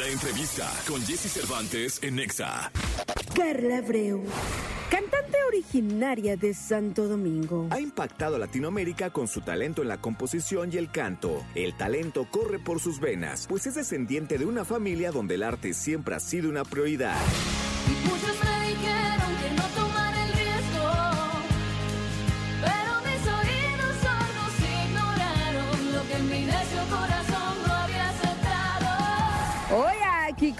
La entrevista con Jesse Cervantes en Nexa. Carla Abreu, cantante originaria de Santo Domingo. Ha impactado a Latinoamérica con su talento en la composición y el canto. El talento corre por sus venas, pues es descendiente de una familia donde el arte siempre ha sido una prioridad. Muchos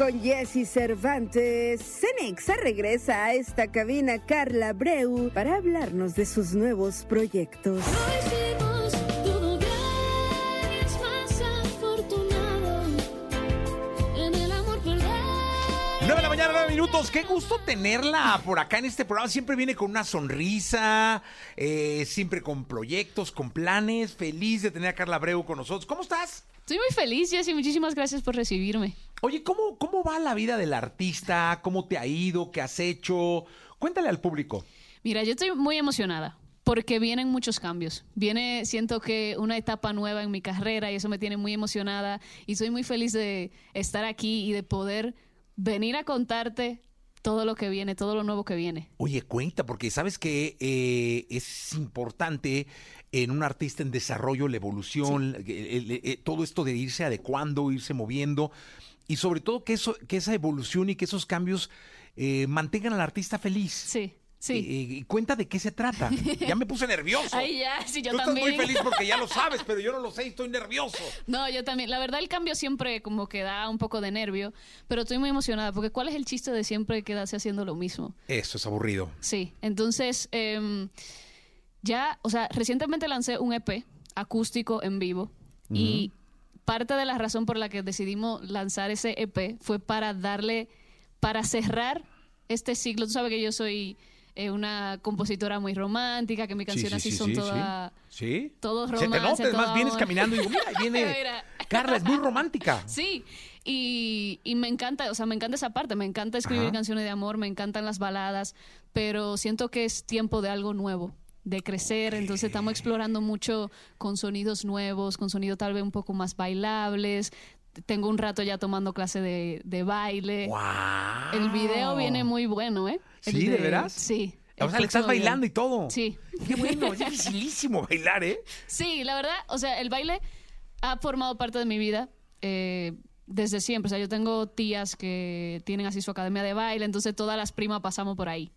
con Jesse Cervantes, Cenexa regresa a esta cabina Carla Abreu para hablarnos de sus nuevos proyectos. Lo hicimos todo bien, es más afortunado en el amor perder. 9 de la mañana, 9 minutos. Qué gusto tenerla por acá en este programa. Siempre viene con una sonrisa, eh, siempre con proyectos, con planes. Feliz de tener a Carla Abreu con nosotros. ¿Cómo estás? Estoy muy feliz, Jessy. Muchísimas gracias por recibirme. Oye, ¿cómo, ¿cómo va la vida del artista? ¿Cómo te ha ido? ¿Qué has hecho? Cuéntale al público. Mira, yo estoy muy emocionada porque vienen muchos cambios. Viene, siento que una etapa nueva en mi carrera y eso me tiene muy emocionada y soy muy feliz de estar aquí y de poder venir a contarte todo lo que viene, todo lo nuevo que viene. Oye, cuenta, porque sabes que eh, es importante en un artista en desarrollo, la evolución, el- el- el- todo esto de irse adecuando, irse moviendo, y sobre todo que, eso, que esa evolución y que esos cambios eh, mantengan al artista feliz. Sí, sí. Eh, eh, cuenta de qué se trata. Ya me puse nervioso. Ay, ya, sí, yo Tú estás también. muy feliz porque ya lo sabes, pero yo no lo sé y estoy nervioso. No, yo también. La verdad, el cambio siempre como que da un poco de nervio, pero estoy muy emocionada porque ¿cuál es el chiste de siempre quedarse haciendo lo mismo? Eso es aburrido. Sí, entonces em, ya, o sea, recientemente lancé un EP acústico en vivo y parte de la razón por la que decidimos lanzar ese EP fue para darle, para cerrar este ciclo. Tú sabes que yo soy eh, una compositora muy romántica, que mis canciones así son todas... Sí. todo Se te nota, todo vienes caminando y digo, mira, ahí viene. Mira. Carla es muy romántica. Sí, y, y me encanta, o sea, me encanta esa parte, me encanta escribir Ajá. canciones de amor, me encantan las baladas, pero siento que es tiempo de algo nuevo, de crecer, entonces estamos explorando mucho con sonidos nuevos, con sonidos tal vez un poco más bailables. Tengo un rato ya tomando clase de, de baile. ¡Wow! El video viene muy bueno, ¿eh? El ¿Sí, de veras? Sí. O sea, le estás bailando y todo. Sí. Qué bueno, es dificilísimo bailar, ¿eh? Sí, la verdad, o sea, el baile ha formado parte de mi vida eh, desde siempre. O sea, yo tengo tías que tienen así su academia de baile, entonces todas las primas pasamos por ahí.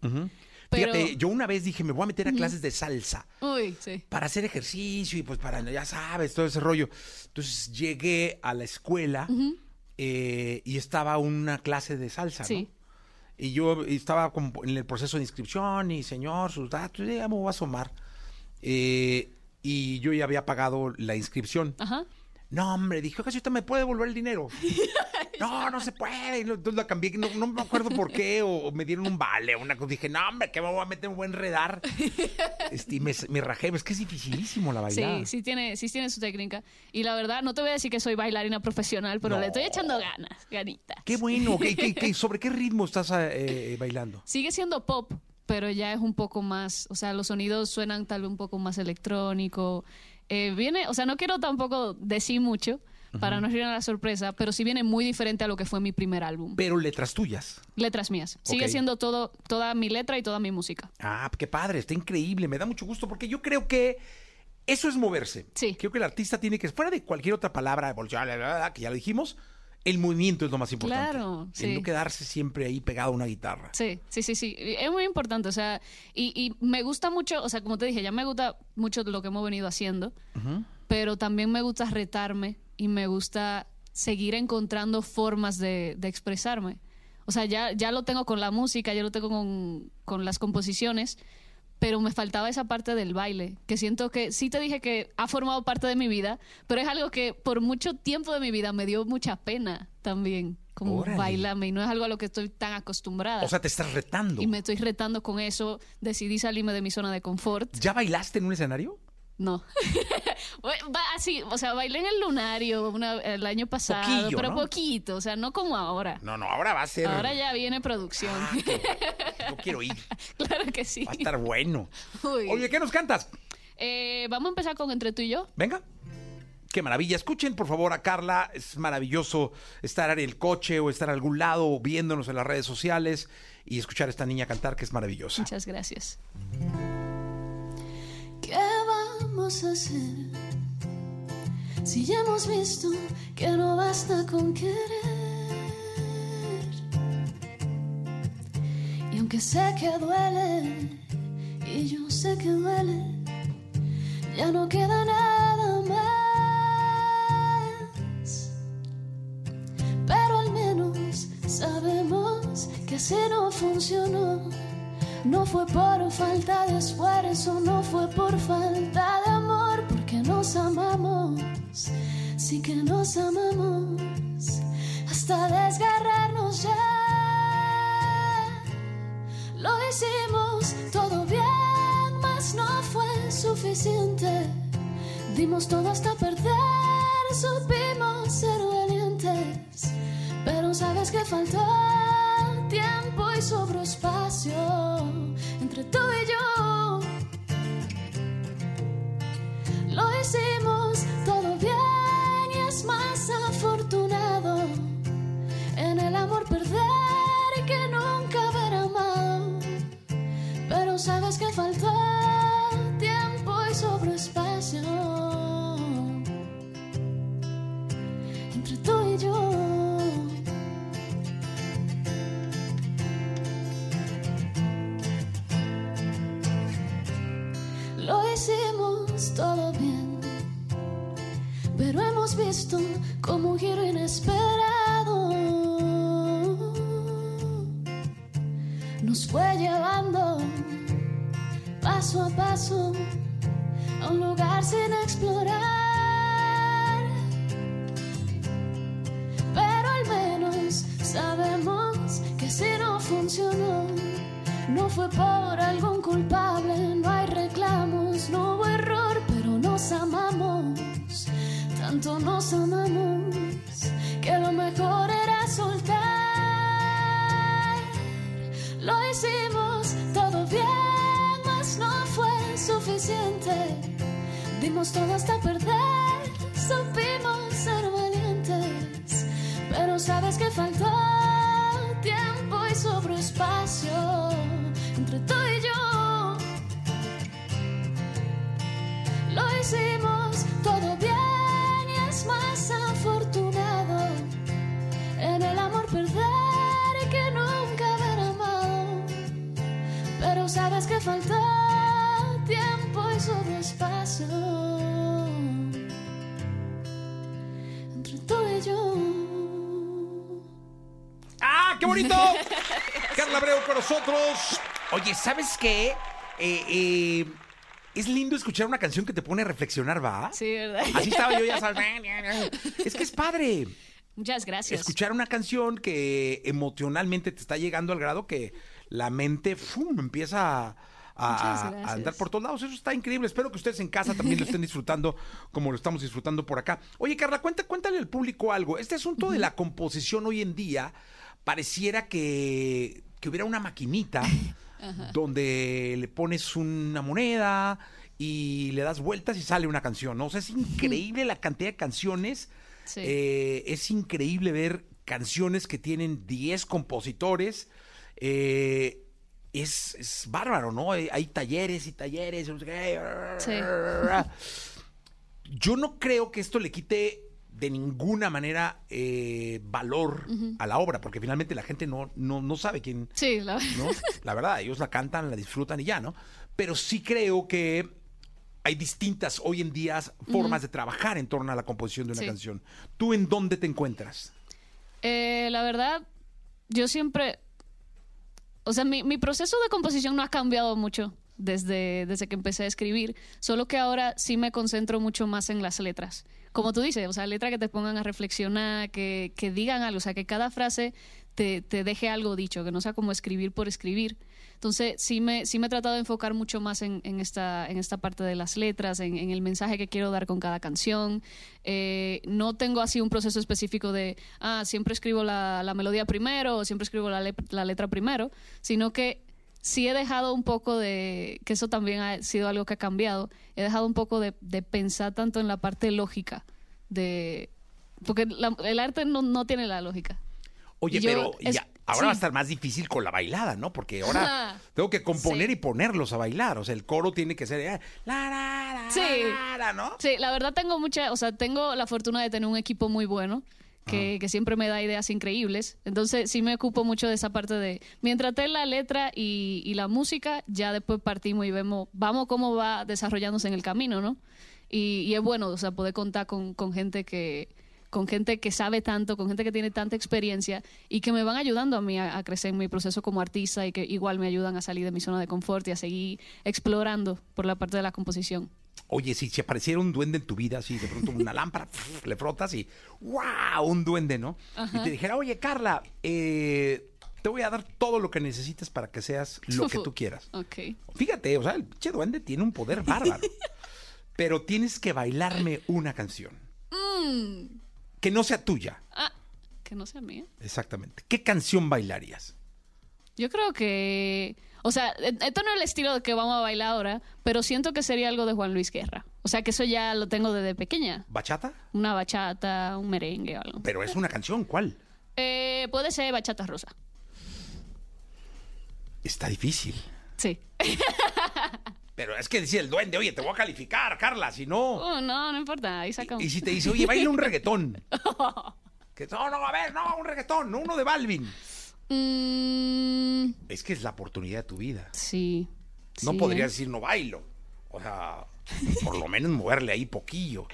Pero, Fíjate, yo una vez dije, me voy a meter a clases de salsa uy, sí. para hacer ejercicio y pues para, ya sabes, todo ese rollo. Entonces llegué a la escuela eh, y estaba una clase de salsa, ¿no? Y yo estaba como en el proceso de inscripción y señor, sus datos, ya me voy a asomar. Eh, y yo ya había pagado la inscripción. Ajá. No, hombre, dije, oiga, si usted me puede devolver el dinero. no, no se puede. Y Entonces la cambié, no, no me acuerdo por qué, o, o me dieron un vale, una cosa. Dije, no, hombre, que me voy a meter, me voy a enredar. Este, y me, me rajé, es que es dificilísimo la bailada. Sí, sí tiene, sí tiene su técnica. Y la verdad, no te voy a decir que soy bailarina profesional, pero No. le estoy echando ganas, ganitas. Qué bueno. ¿Qué, qué- qué- sobre qué ritmo estás eh, bailando? Sigue siendo pop, pero ya es un poco más, o sea, los sonidos suenan tal vez un poco más electrónico. Eh, viene, o sea, no quiero tampoco decir mucho para no arruinar la sorpresa, pero sí viene muy diferente a lo que fue mi primer álbum. Pero letras tuyas. Letras mías. Sigue siendo todo, toda mi letra y toda mi música. Ah, qué padre, está increíble, me da mucho gusto porque yo creo que eso es moverse. Sí. Creo que el artista tiene que, fuera de cualquier otra palabra, que ya lo dijimos, el movimiento es lo más importante. Claro, El sí. no quedarse siempre ahí pegado a una guitarra. Sí, sí, sí, sí. Es muy importante, o sea, y, y me gusta mucho, o sea, como te dije, ya me gusta mucho lo que hemos venido haciendo, pero también me gusta retarme y me gusta seguir encontrando formas de, de expresarme. O sea, ya, ya lo tengo con la música, ya lo tengo con, con las composiciones, pero me faltaba esa parte del baile, que siento que sí te dije que ha formado parte de mi vida, pero es algo que por mucho tiempo de mi vida me dio mucha pena también, como Órale. bailarme, y no es algo a lo que estoy tan acostumbrada. O sea, te estás retando. y me estoy retando con eso, decidí salirme de mi zona de confort. ¿Ya bailaste en un escenario? No. Va así, o sea, bailé en el lunario una- el año pasado, Poquillo, pero ¿no? poquito, o sea, no como ahora. No, no, ahora va a ser. Ahora ya viene producción. Ah, qué- Yo quiero ir. claro que sí. Va a estar bueno. Uy. Oye, ¿qué nos cantas? Eh, vamos a empezar con Entre tú y yo. Venga. Qué maravilla. Escuchen, por favor, a Carla. Es maravilloso estar en el coche o estar a algún lado o viéndonos en las redes sociales y escuchar a esta niña cantar, que es maravillosa. Muchas gracias. Vamos a hacer? Si ya hemos visto que no basta con querer. Y aunque sé que duele, y yo sé que duele, ya no queda nada más. Pero al menos sabemos que así no funcionó. No fue por falta de esfuerzo, no fue por falta de amor, porque nos amamos, sí que nos amamos, hasta desgarrarnos ya. Lo hicimos todo bien, mas no fue suficiente. Dimos todo hasta perder, supimos ser valientes, pero sabes que faltó tiempo y sobró espacio nos fue llevando paso a paso a un lugar sin explorar. Pero al menos sabemos que si no funcionó, no fue por algún culpable, no hay reclamos, no hubo error, pero nos amamos, tanto nos amamos, Dimos todo hasta perder, supimos ser valientes, pero sabes que faltó tiempo y sobró espacio entre tú y yo. Lo hicimos todo entre tú y yo. ¡Ah, qué bonito! Carla Abreu con nosotros. Oye, ¿sabes qué? Eh, eh, es lindo escuchar una canción que te pone a reflexionar, ¿va? Sí, ¿verdad? Así estaba yo, ya sabes. Es que es padre. Muchas gracias. Escuchar una canción que emocionalmente te está llegando al grado que la mente ¡fum! empieza a, a- andar por todos lados. Eso está increíble. Espero que ustedes en casa también lo estén disfrutando como lo estamos disfrutando por acá. Oye, Carla, cuenta, cuéntale al público algo. Este asunto de la composición hoy en día pareciera que, que hubiera una maquinita donde le pones una moneda y le das vueltas y sale una canción, ¿no? O sea, es increíble la cantidad de canciones. Sí. Eh, es increíble ver canciones que tienen 10 compositores. Eh, es, es bárbaro, ¿no? Hay, hay talleres y talleres. Sí. Yo no creo que esto le quite de ninguna manera eh, valor a la obra, porque finalmente la gente no, no, no sabe quién, Sí, la ¿no? La verdad, ellos la cantan, la disfrutan y ya, ¿no? Pero sí creo que hay distintas hoy en día formas de trabajar en torno a la composición de una Sí. canción. ¿Tú en dónde te encuentras? Eh, la verdad, yo siempre. O sea, mi, mi proceso de composición no ha cambiado mucho desde, desde que empecé a escribir, solo que ahora sí me concentro mucho más en las letras. Como tú dices, o sea, letras que te pongan a reflexionar, que, que digan algo, o sea, que cada frase te, te deje algo dicho, que no sea como escribir por escribir. Entonces, sí me, sí me he tratado de enfocar mucho más en, en esta, en esta parte de las letras, en, en el mensaje que quiero dar con cada canción. Eh, no tengo así un proceso específico de, ah, siempre escribo la, la melodía primero o siempre escribo la, le- la letra primero, sino que sí he dejado un poco de, que eso también ha sido algo que ha cambiado, he dejado un poco de, de pensar tanto en la parte lógica de porque la- el arte no, no tiene la lógica. Oye, yo- pero es- ya, ahora sí. va a estar más difícil con la bailada, ¿no? Porque ahora tengo que componer Sí. y ponerlos a bailar. O sea, el coro tiene que ser eh, la, la, la, Sí. la, la, ¿no? Sí, la verdad tengo mucha, o sea, tengo la fortuna de tener un equipo muy bueno. Que, que siempre me da ideas increíbles. Entonces sí me ocupo mucho de esa parte de... Mientras te la letra y, y la música, ya después partimos y vemos, vamos cómo va desarrollándose en el camino, ¿no? Y, y es bueno, o sea, poder contar con, con gente que con gente que sabe tanto, con gente que tiene tanta experiencia y que me van ayudando a mí a, a crecer en mi proceso como artista y que igual me ayudan a salir de mi zona de confort y a seguir explorando por la parte de la composición. Oye, si se apareciera un duende en tu vida, así de pronto una lámpara, le frotas y ¡wow! Un duende, ¿no? Y te dijera, oye, Carla, eh, te voy a dar todo lo que necesites para que seas lo que tú quieras. Ok. Fíjate, o sea, el pinche duende tiene un poder bárbaro. pero tienes que bailarme una canción. Que no sea tuya. Ah, que no sea mía. Exactamente. ¿Qué canción bailarías? Yo creo que, o sea, e- esto no es el estilo que vamos a bailar ahora, pero siento que sería algo de Juan Luis Guerra. O sea, que eso ya lo tengo desde pequeña. ¿Bachata? Una bachata, un merengue o algo. Pero es una canción, ¿cuál? Eh, puede ser bachata rosa. Está difícil. Sí. Pero es que decía el duende, oye, te voy a calificar, Carla, si no. Uh, no, no importa, ahí sacamos. Y si te dice, oye, baila un reggaetón. Que no, no, a ver, no, un reggaetón, no uno de Balvin. Mm, Es que es la oportunidad de tu vida. sí. No sí, podrías ¿eh? decir no bailo. O sea, por lo menos moverle ahí poquillo.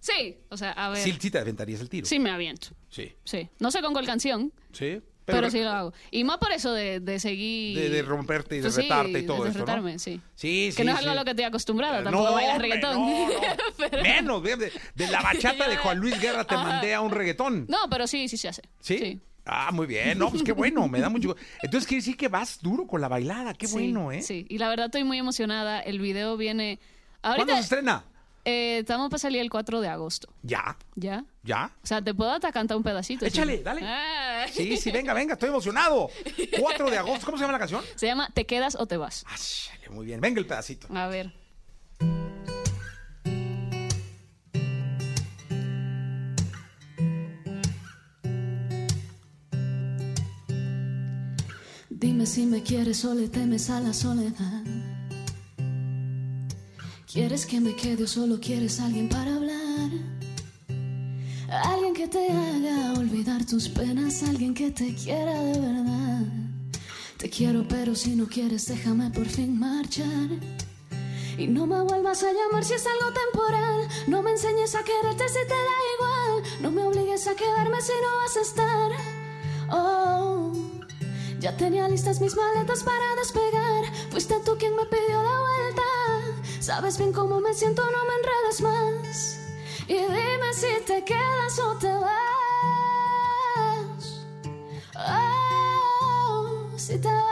Sí, o sea, a ver. Sí, sí te aventarías el tiro. Sí me aviento. Sí. Sí. No sé con cuál canción, Sí. Pero, sí lo hago. Y más por eso de, de seguir... De, de romperte y de sí, retarte y todo de retarme, ¿no? sí. Sí, sí, Que no es algo sí. a lo que estoy acostumbrada, Eh, tampoco reggaetón. no, no. Pero- Menos, de, la bachata de Juan Luis Guerra te Ajá. mandé a un reggaetón. No, pero sí, sí se hace. ¿Sí? Ah, muy bien. No, pues qué bueno, me da mucho. Entonces quiere decir que vas duro con la bailada. Qué bueno, ¿eh? Sí, y la verdad estoy muy emocionada. El video viene... ¿Cuándo Ahorita se estrena? Eh, estamos para salir el 4 de agosto, Ya, ¿ya? ya. O sea, te puedo hasta cantar un pedacito. Échale, sí. dale. Ah. Sí, sí, venga, venga, estoy emocionado. 4 de agosto, ¿cómo se llama la canción? Se llama Te quedas o te vas. Chale, muy bien, venga el pedacito. A ver. Dime si me quieres o le temes a la soledad. ¿Quieres que me quede o solo quieres alguien para hablar? Alguien que te haga olvidar tus penas, alguien que te quiera de verdad. Te quiero, pero si no quieres, déjame por fin marchar. Y no me vuelvas a llamar si es algo temporal. No me enseñes a quererte si te da igual. No me obligues a quedarme si no vas a estar. Oh, ya tenía listas mis maletas para despegar. Fuiste tú quien me pidió la vuelta. Sabes bien cómo me siento, no me enredes más. Y dime si te quedas o te vas. Oh, si te vas.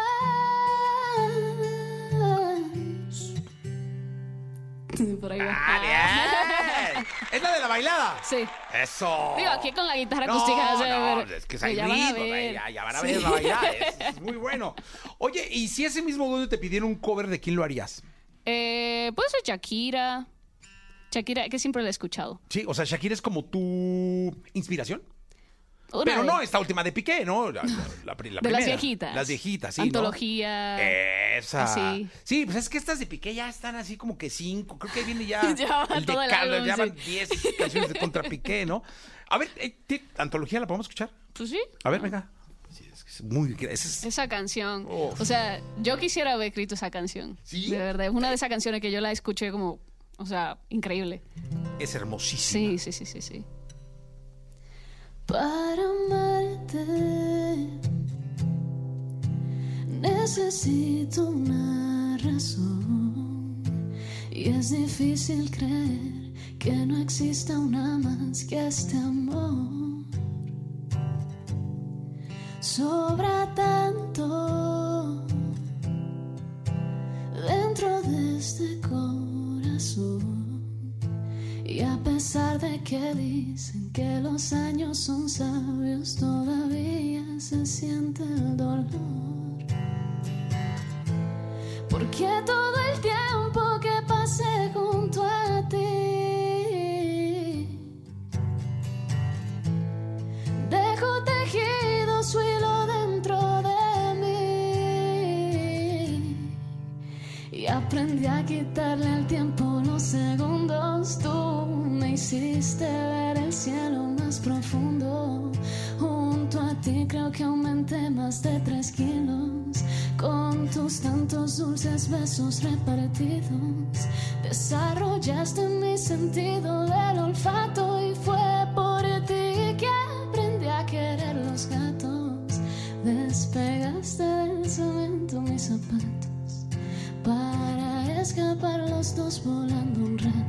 Por ahí va. ¡Ah, bien! ¡Es la de la bailada! Sí. ¡Eso! Digo, aquí con la guitarra No, acústica. no, es que es ahí ya van a ver. ya, ya van a Sí. ver la bailada. Es, es muy bueno. Oye, ¿y si ese mismo duende te pidiera un cover de quién lo harías? Eh, puede ser Shakira. Shakira, que siempre la he escuchado. Sí, o sea, Shakira es como tu inspiración. Una Pero de- no esta última de Piqué, ¿no? La, la- De las viejitas. Las viejitas, sí. ¿no? Antología. Esa. Así. Sí, pues es que estas de Piqué ya están así como que cinco. Creo que ahí viene ya. Ya el de Carlos, ya van diez canciones de contra Piqué, ¿no? A ver, eh, ¿ti- ¿antología la podemos escuchar? Pues sí. A ver, venga. Es, muy. es- Esa canción. Uf. O sea, yo quisiera haber escrito esa canción. ¿Sí? De verdad. Es una de esas canciones que yo la escuché como. O sea, increíble. es hermosísimo. Sí, sí, sí, sí, sí. Para amarte necesito una razón y es difícil creer que no exista una más que este amor. Sobra tanto dentro de este corazón. Y a pesar de que dicen que los años son sabios, todavía se siente el dolor. Porque Tantos dulces besos repartidos, desarrollaste mi sentido del olfato y fue por ti que aprendí a querer los gatos. Despegaste del cemento mis zapatos para escapar los dos volando un rato.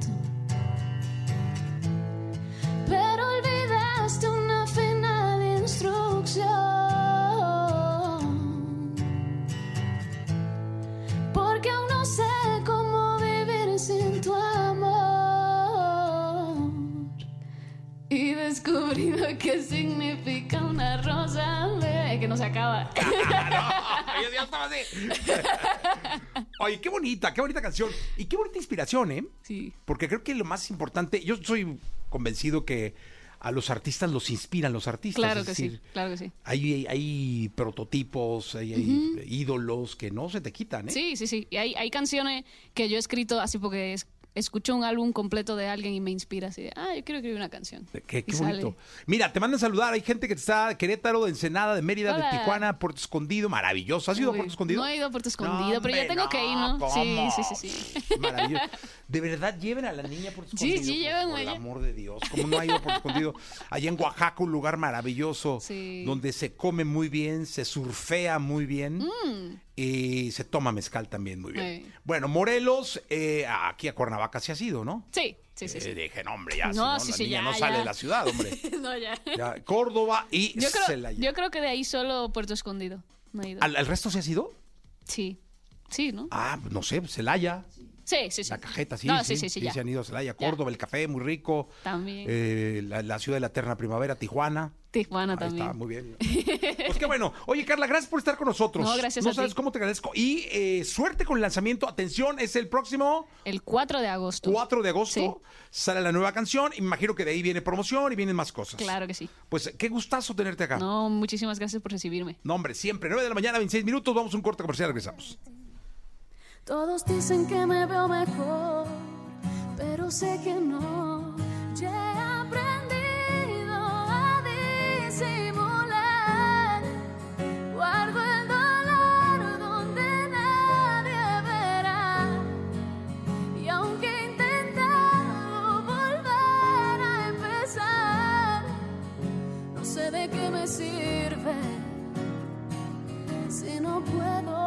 Lo que significa una rosa bebé, que no se acaba. Yo ya estaba así. Oye, qué bonita, qué bonita canción. Y qué bonita inspiración, ¿eh? Sí. Porque creo que lo más importante, yo soy convencido que a los artistas los inspiran los artistas. Claro es que decir, sí, claro que sí. Hay, hay, hay prototipos, hay, hay ídolos que no se te quitan, ¿eh? Sí, sí, sí. Y hay, hay canciones que yo he escrito así porque es- escucho un álbum completo de alguien y me inspira así de, ah, yo quiero escribir una canción. Qué, bonito. Mira, te mandan saludar. Hay gente que está de Querétaro, de Ensenada, de Mérida, de. Tijuana, Puerto Escondido. Maravilloso. ¿Has ido a Puerto Escondido? No he ido a Puerto Escondido, No, pero ya tengo que ir, ¿no? ¿cómo? Sí, sí, sí, sí. Maravilloso. De verdad, lleven a la niña a Puerto Sí, Escondido. sí, por- llévenme Por el amor de Dios. ¿Cómo no ha ido a Puerto Escondido? Allá en Oaxaca, un lugar maravilloso. Sí. Donde se come muy bien, se surfea muy bien. Y se toma mezcal también muy bien. Sí. Bueno, Morelos, eh, aquí a Cuernavaca se ha sido, ¿no? Sí, sí, sí. sí. Eh, dije, no, hombre, ya. No, si no, sí, la sí, niña ya, no sale ya. de la ciudad, hombre. no, ya. Ya, Córdoba y Yo creo, Celaya. yo creo que de ahí solo Puerto Escondido. No he ido. ¿Al, al resto se ha sido? Sí. Sí, ¿no? Ah, no sé, Celaya, Sí, sí, sí. la cajeta, sí, No, sí, sí, sí, sí, ya. se han ido a Celaya, Ya. Córdoba, el café, muy rico. También. Eh, la, la ciudad de la eterna primavera, Tijuana. Tijuana Ahí también. está, muy bien. Pues qué bueno. Oye, Carla, gracias por estar con nosotros. No, gracias No a sabes ti. cómo te agradezco. Y eh, suerte con el lanzamiento. Atención, es el próximo El 4 de agosto. 4 de agosto. Sí. Sale la nueva canción. imagino que de ahí viene promoción y vienen más cosas. Claro que sí. Pues qué gustazo tenerte acá. No, No, muchísimas gracias por recibirme. hombre, siempre. 9 de la mañana, 26 minutos. Vamos a un corte comercial. Regresamos. Todos dicen que me veo mejor, pero sé que no. Ya puedo